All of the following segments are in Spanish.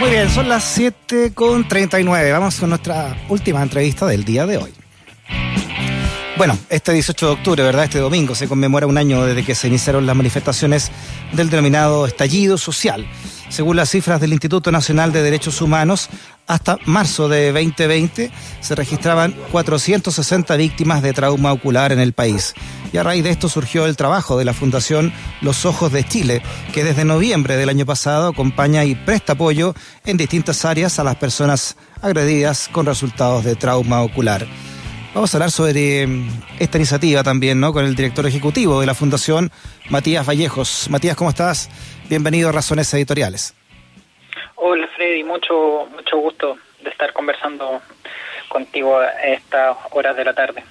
Muy bien, son las 7 con 39. Vamos con nuestra última entrevista del día de hoy. Bueno, este 18 de octubre, ¿verdad? Este domingo se conmemora un año desde que se iniciaron las manifestaciones del denominado estallido social. Según las cifras del Instituto Nacional de Derechos Humanos, hasta marzo de 2020 se registraban 460 víctimas de trauma ocular en el país. Y a raíz de esto surgió el trabajo de la Fundación Los Ojos de Chile, que desde noviembre del año pasado acompaña y presta apoyo en distintas áreas a las personas agredidas con resultados de trauma ocular. Vamos a hablar sobre mm, esta iniciativa también, ¿no? Con el director ejecutivo de la Fundación, Matías Vallejos. Matías, ¿cómo estás? Bienvenido a Razones Editoriales. Hola Freddy, mucho, mucho gusto de estar conversando contigo a estas horas de la tarde.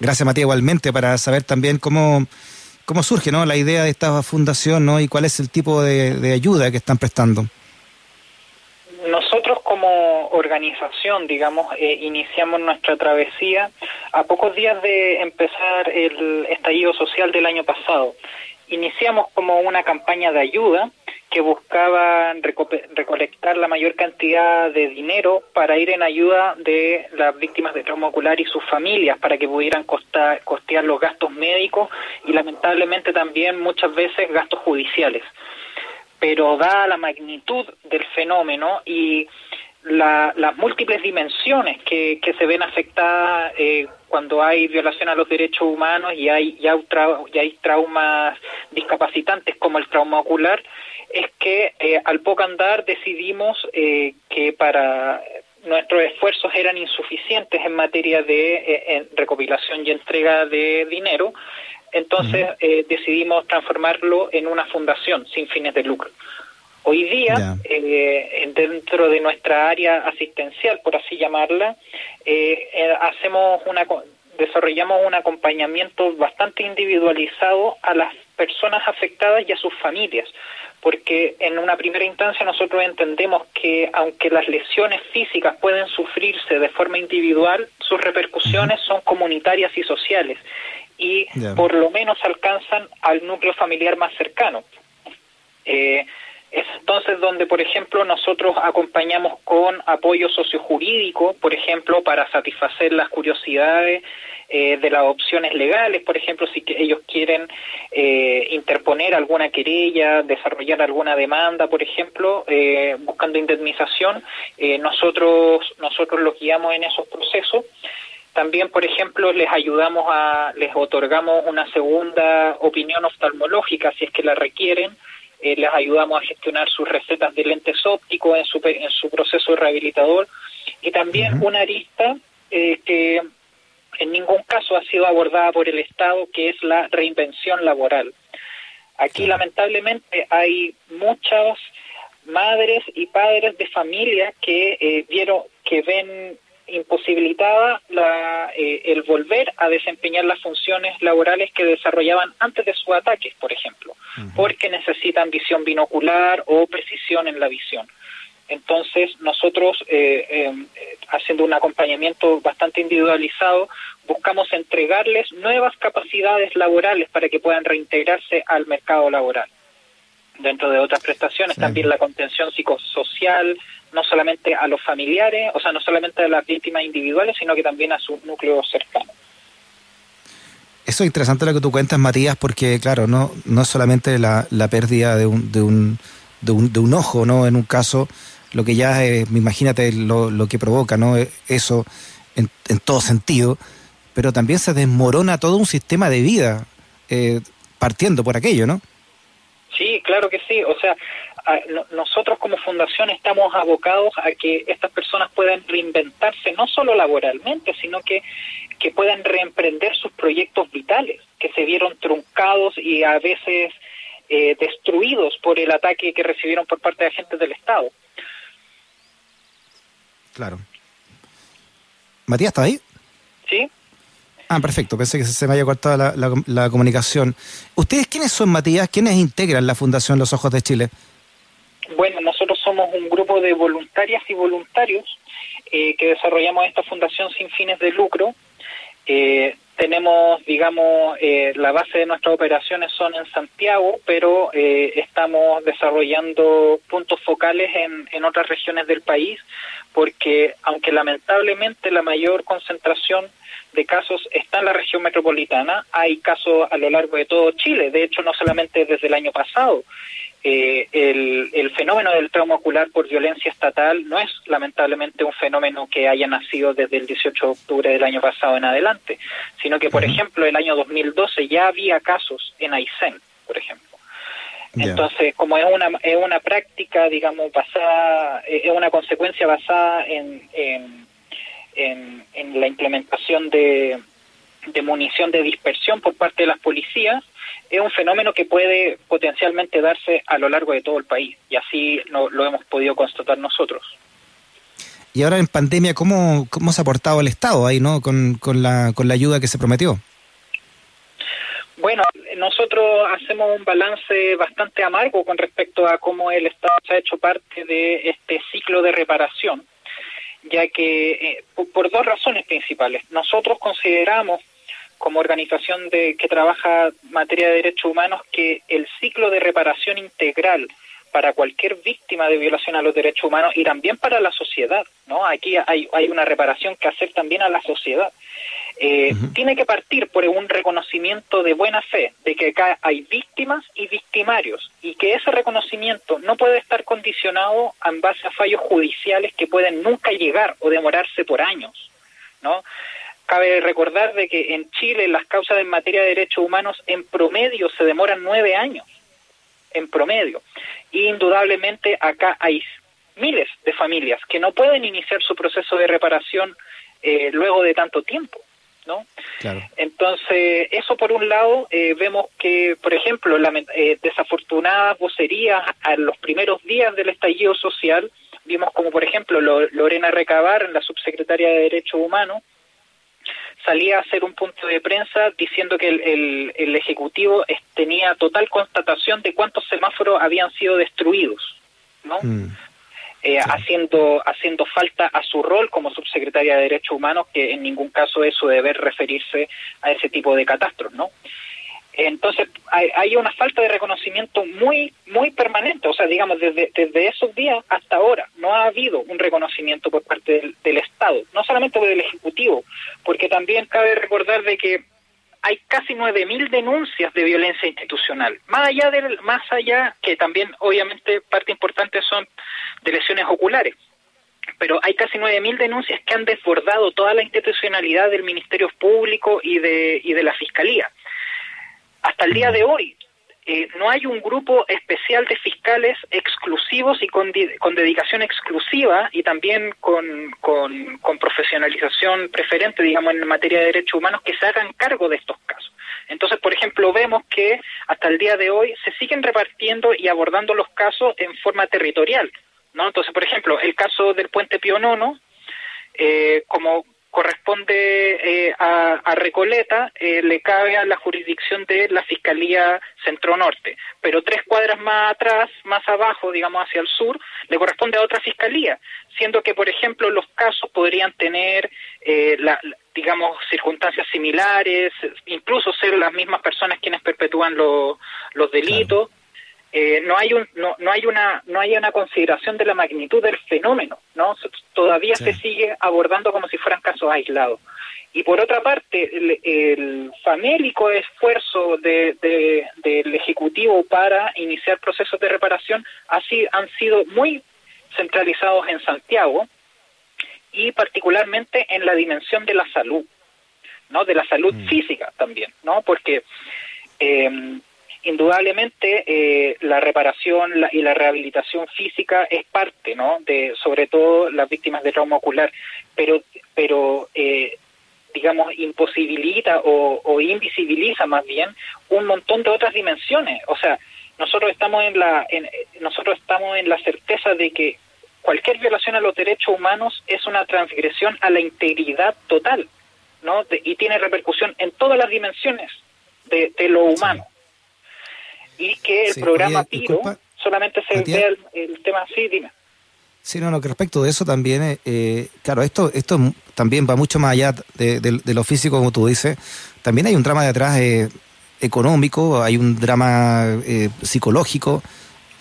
Gracias Matías, igualmente, para saber también cómo, cómo surge ¿no? la idea de esta fundación ¿no? y cuál es el tipo de, de ayuda que están prestando. Nosotros como organización, digamos, eh, iniciamos nuestra travesía a pocos días de empezar el estallido social del año pasado. Iniciamos como una campaña de ayuda que buscaba recolectar la mayor cantidad de dinero para ir en ayuda de las víctimas de trauma ocular y sus familias, para que pudieran costear los gastos médicos y lamentablemente también muchas veces gastos judiciales. Pero dada la magnitud del fenómeno y las múltiples dimensiones que, se ven afectadas eh, cuando hay violación a los derechos humanos y hay, ya hay traumas discapacitantes como el trauma ocular, es que eh, al poco andar decidimos eh, que para nuestros esfuerzos eran insuficientes en materia de recopilación y entrega de dinero entonces eh, decidimos transformarlo en una fundación sin fines de lucro. Hoy día, eh, dentro de nuestra área asistencial, por así llamarla, eh, hacemos una desarrollamos un acompañamiento bastante individualizado a las personas afectadas y a sus familias, porque en una primera instancia nosotros entendemos que aunque las lesiones físicas pueden sufrirse de forma individual, sus repercusiones son comunitarias y sociales y por lo menos alcanzan al núcleo familiar más cercano. Eh, es entonces donde, por ejemplo, nosotros acompañamos con apoyo sociojurídico, por ejemplo, para satisfacer las curiosidades eh, de las opciones legales, por ejemplo, si ellos quieren eh, interponer alguna querella, desarrollar alguna demanda, por ejemplo, eh, buscando indemnización, nosotros nosotros los guiamos en esos procesos también, por ejemplo, les ayudamos a, les otorgamos una segunda opinión oftalmológica si es que la requieren. Eh, les ayudamos a gestionar sus recetas de lentes ópticos en su, en su proceso rehabilitador. Y también una arista eh, que en ningún caso ha sido abordada por el Estado, que es la reinvención laboral. Aquí, lamentablemente, hay muchas madres y padres de familia que eh, vieron que ven imposibilitada la, eh, el volver a desempeñar las funciones laborales que desarrollaban antes de sus ataques, por ejemplo, porque necesitan visión binocular o precisión en la visión. Entonces, nosotros, eh, em, haciendo un acompañamiento bastante individualizado, buscamos entregarles nuevas capacidades laborales para que puedan reintegrarse al mercado laboral. Dentro de otras prestaciones, también la contención psicosocial, no solamente a los familiares, o sea, no solamente a las víctimas individuales, sino que también a su núcleo cercano. Eso es interesante lo que tú cuentas, Matías, porque claro, no, no es solamente la, la pérdida de un, de, un, de, un, de un ojo, ¿no? En un caso, lo que ya, es, imagínate lo, lo que provoca, ¿no? Eso en, en, todo sentido, pero también se desmorona todo un sistema de vida eh, partiendo por aquello, ¿no? Sí, claro que sí. O sea, nosotros como fundación estamos abocados a que estas personas puedan reinventarse no solo laboralmente, sino que, que puedan reemprender sus proyectos vitales, que se vieron truncados y a veces eh, destruidos por el ataque que recibieron por parte de agentes del Estado. Claro. Matías, ¿está ahí? Sí. Ah, perfecto, pensé que se me había cortado la, comunicación. ¿Ustedes quiénes son, Matías? ¿Quiénes integran la Fundación Los Ojos de Chile? Bueno, nosotros somos un grupo de voluntarias y voluntarios eh, que desarrollamos esta fundación sin fines de lucro. Eh, tenemos, digamos, eh, la base de nuestras operaciones son en Santiago, pero eh, estamos desarrollando puntos focales en, en otras regiones del país, porque aunque lamentablemente la mayor concentración de casos está en la región metropolitana, hay casos a lo largo de todo Chile, de hecho no solamente desde el año pasado. Eh, el, el, fenómeno del trauma ocular por violencia estatal no es lamentablemente un fenómeno que haya nacido desde el 18 de octubre del año pasado en adelante, sino que, por ejemplo, el año 2012 ya había casos en Aysén, por ejemplo. Entonces, como es una, es una práctica, digamos, basada, es una consecuencia basada en, en, en, en la implementación de, de munición de dispersión por parte de las policías, es un fenómeno que puede potencialmente darse a lo largo de todo el país y así lo, lo hemos podido constatar nosotros. Y ahora en pandemia, ¿cómo, cómo se ha aportado el Estado ahí, no? Con, con, la, con la ayuda que se prometió. Bueno, nosotros hacemos un balance bastante amargo con respecto a cómo el Estado se ha hecho parte de este ciclo de reparación, ya que eh, por dos razones principales. Nosotros consideramos como organización de, que trabaja en materia de derechos humanos que el ciclo de reparación integral para cualquier víctima de violación a los derechos humanos y también para la sociedad, ¿no? Aquí hay, hay una reparación que hacer también a la sociedad. Eh, Tiene que partir por un reconocimiento de buena fe, de que acá hay víctimas y victimarios, y que ese reconocimiento no puede estar condicionado en base a fallos judiciales que pueden nunca llegar o demorarse por años, ¿no? Cabe recordar de que en Chile las causas en materia de derechos humanos en promedio se demoran nueve años, en promedio. Y indudablemente acá hay miles de familias que no pueden iniciar su proceso de reparación eh, luego de tanto tiempo. ¿no? Entonces, eso por un lado, eh, vemos que, por ejemplo, la, eh, desafortunadas vocerías a los primeros días del estallido social, vimos como, por ejemplo, Lorena Recabar, la subsecretaria de Derechos Humanos, salía a hacer un punto de prensa diciendo que el, el, Ejecutivo tenía total constatación de cuántos semáforos habían sido destruidos, ¿no? Mm. Eh, haciendo, haciendo falta a su rol como subsecretaria de Derechos Humanos, que en ningún caso es su deber referirse a ese tipo de catástrofes, ¿no? Entonces hay, una falta de reconocimiento muy muy permanente, o sea, digamos, desde, desde esos días hasta ahora no ha habido un reconocimiento por parte del, Estado, no solamente del Ejecutivo, porque también cabe recordar de que hay casi 9.000 denuncias de violencia institucional, más allá del, más allá que también obviamente parte importante son de lesiones oculares, pero hay casi 9.000 denuncias que han desbordado toda la institucionalidad del Ministerio Público y de, y de la Fiscalía. Hasta el día de hoy eh, no hay un grupo especial de fiscales exclusivos y con, con dedicación exclusiva y también con, con, con, profesionalización preferente, digamos, en materia de derechos humanos que se hagan cargo de estos casos. Entonces, por ejemplo, vemos que hasta el día de hoy se siguen repartiendo y abordando los casos en forma territorial. ¿no? Entonces, por ejemplo, el caso del puente Pío Nono, eh, como corresponde eh, a, Recoleta, eh, le cabe a la jurisdicción de la Fiscalía Centro Norte, pero tres cuadras más atrás, más abajo, digamos hacia el sur, le corresponde a otra fiscalía, siendo que, por ejemplo, los casos podrían tener, eh, la, digamos, circunstancias similares, incluso ser las mismas personas quienes perpetúan los delitos. Eh, no hay un, no, no hay una no hay una consideración de la magnitud del fenómeno no todavía se sigue abordando como si fueran casos aislados. Y por otra parte el, famélico esfuerzo de, del ejecutivo para iniciar procesos de reparación así han sido muy centralizados en Santiago y particularmente en la dimensión de la salud no de la salud mm. física también no porque eh, indudablemente eh, la reparación y la rehabilitación física es parte, ¿no? De sobre todo las víctimas de trauma ocular, pero pero eh, digamos imposibilita o, invisibiliza más bien un montón de otras dimensiones. O sea, nosotros estamos en la nosotros estamos en la certeza de que cualquier violación a los derechos humanos es una transgresión a la integridad total, ¿no? y tiene repercusión en todas las dimensiones de, lo humano y que el programa PIRO solamente se ve el, tema así, dime. Sí, no, no, que respecto de eso también, eh, claro, esto esto también va mucho más allá de, lo físico, como tú dices, también hay un drama detrás eh, económico, hay un drama eh, psicológico,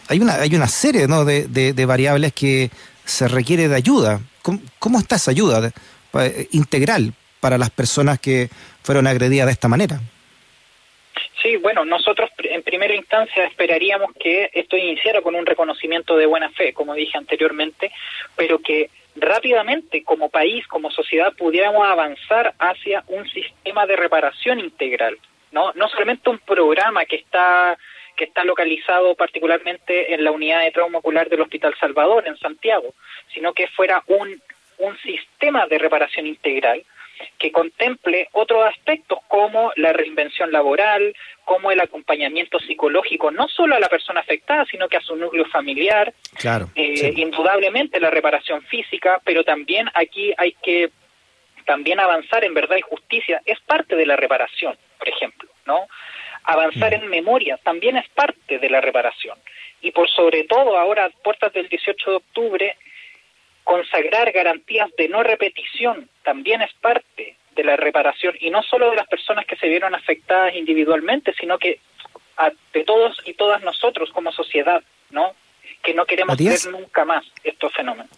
hay una, hay una serie ¿no? de, de, variables que se requiere de ayuda. ¿Cómo, está esa ayuda eh, integral para las personas que fueron agredidas de esta manera? Sí, bueno, nosotros en primera instancia esperaríamos que esto iniciara con un reconocimiento de buena fe, como dije anteriormente, pero que rápidamente como país, como sociedad, pudiéramos avanzar hacia un sistema de reparación integral, ¿no? No solamente un programa que está que está localizado particularmente en la unidad de trauma ocular del Hospital Salvador en Santiago, sino que fuera un, un sistema de reparación integral que contemple otros aspectos como la reinvención laboral, como el acompañamiento psicológico, no solo a la persona afectada, sino que a su núcleo familiar, claro, eh, indudablemente la reparación física, pero también aquí hay que también avanzar en verdad y justicia, es parte de la reparación, por ejemplo, ¿no? Avanzar mm. en memoria también es parte de la reparación. Y por sobre todo ahora, puertas del 18 de octubre, consagrar garantías de no repetición también es parte de la reparación y no solo de las personas que se vieron afectadas individualmente, sino que de todos y todas nosotros como sociedad, ¿no? Que no queremos ver nunca más estos fenómenos.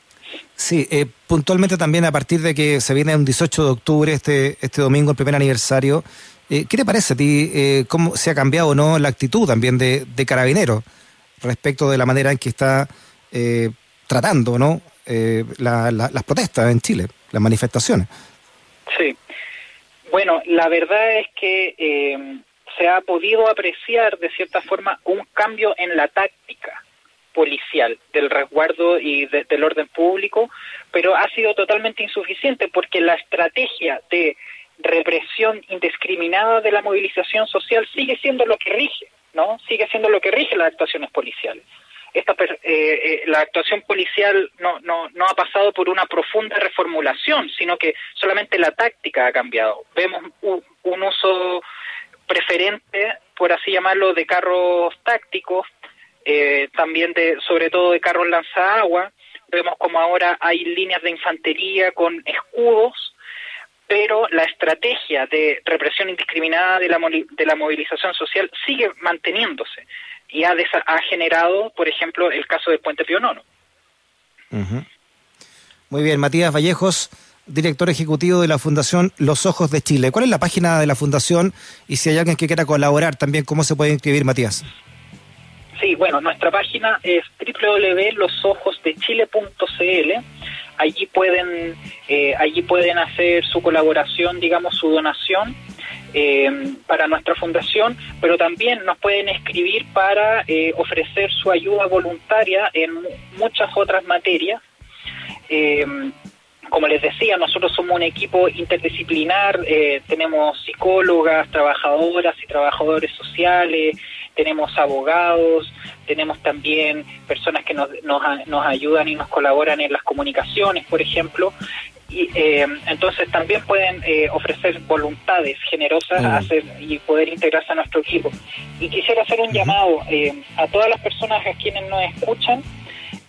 Sí, eh, puntualmente también a partir de que se viene un 18 de octubre, este, este domingo, el primer aniversario, eh, ¿qué te parece a ti eh, cómo se ha cambiado o no la actitud también de, de Carabineros respecto de la manera en que está tratando ¿no? Las protestas en Chile, las manifestaciones? Sí, bueno, la verdad es que eh, se ha podido apreciar de cierta forma un cambio en la táctica policial del resguardo y del orden público, pero ha sido totalmente insuficiente porque la estrategia de represión indiscriminada de la movilización social sigue siendo lo que rige, ¿no? Sigue siendo lo que rige las actuaciones policiales esta, eh, eh, la actuación policial no, no, no ha pasado por una profunda reformulación, sino que solamente la táctica ha cambiado. Vemos un, uso preferente, por así llamarlo, de carros tácticos, eh, también de, sobre todo de carros lanzagua. Vemos como ahora hay líneas de infantería con escudos, pero la estrategia de represión indiscriminada de la, de la movilización social sigue manteniéndose y ha, ha generado, por ejemplo, el caso del Puente Pío Nono. Muy bien, Matías Vallejos, director ejecutivo de la Fundación Los Ojos de Chile. ¿Cuál es la página de la Fundación y si hay alguien que quiera colaborar también, cómo se puede inscribir, Matías? Sí, bueno, nuestra página es www.losojosdechile.cl. Allí pueden, eh, allí pueden hacer su colaboración, digamos, su donación eh, para nuestra fundación, pero también nos pueden escribir para eh, ofrecer su ayuda voluntaria en muchas otras materias. Eh, como les decía, nosotros somos un equipo interdisciplinar, tenemos psicólogas, trabajadoras y trabajadores sociales, tenemos abogados, tenemos también personas que nos, nos, nos ayudan y nos colaboran en las comunicaciones, por ejemplo, y eh, entonces también pueden eh, ofrecer voluntades generosas a hacer y poder integrarse a nuestro equipo. Y quisiera hacer un llamado eh, a todas las personas a quienes nos escuchan.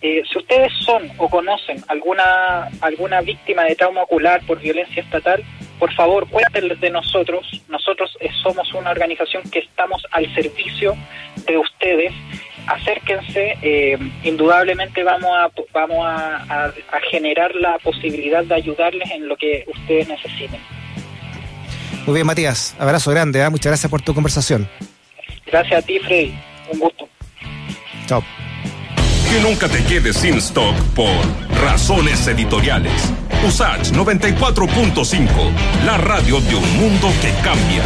si ustedes son o conocen alguna alguna víctima de trauma ocular por violencia estatal, por favor cuéntenles de nosotros. Nosotros somos una organización que estamos al servicio de ustedes acérquense, eh, indudablemente vamos a vamos a, generar la posibilidad de ayudarles en lo que ustedes necesiten. Muy bien, Matías, abrazo grande, ¿eh? muchas gracias por tu conversación. Gracias a ti, Freddy, un gusto. Chao. Que nunca te quedes sin stock por razones editoriales. USACH 94.5, la radio de un mundo que cambia.